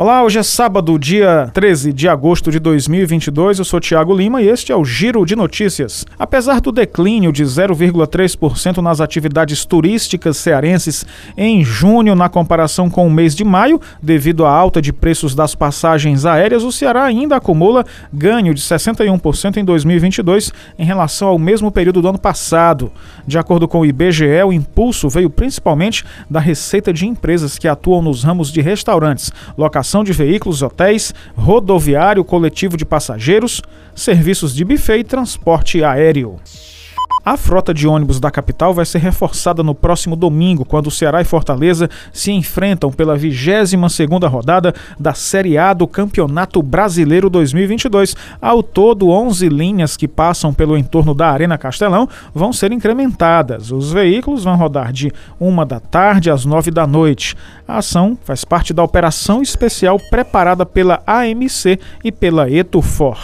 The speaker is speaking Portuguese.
Olá, hoje é sábado, dia 13 de agosto de 2022. Eu sou Tiago Lima e este é o Giro de Notícias. Apesar do declínio de 0,3% nas atividades turísticas cearenses em junho na comparação com o mês de maio, devido à alta de preços das passagens aéreas, o Ceará ainda acumula ganho de 61% em 2022 em relação ao mesmo período do ano passado. De acordo com o IBGE, o impulso veio principalmente da receita de empresas que atuam nos ramos de restaurantes, locação locação de veículos, hotéis, rodoviário, coletivo de passageiros, serviços de buffet e transporte aéreo. A frota de ônibus da capital vai ser reforçada no próximo domingo, quando Ceará e Fortaleza se enfrentam pela 22ª rodada da Série A do Campeonato Brasileiro 2022. Ao todo, 11 linhas que passam pelo entorno da Arena Castelão vão ser incrementadas. Os veículos vão rodar de uma da tarde às nove da noite. A ação faz parte da operação especial preparada pela AMC e pela Etufor.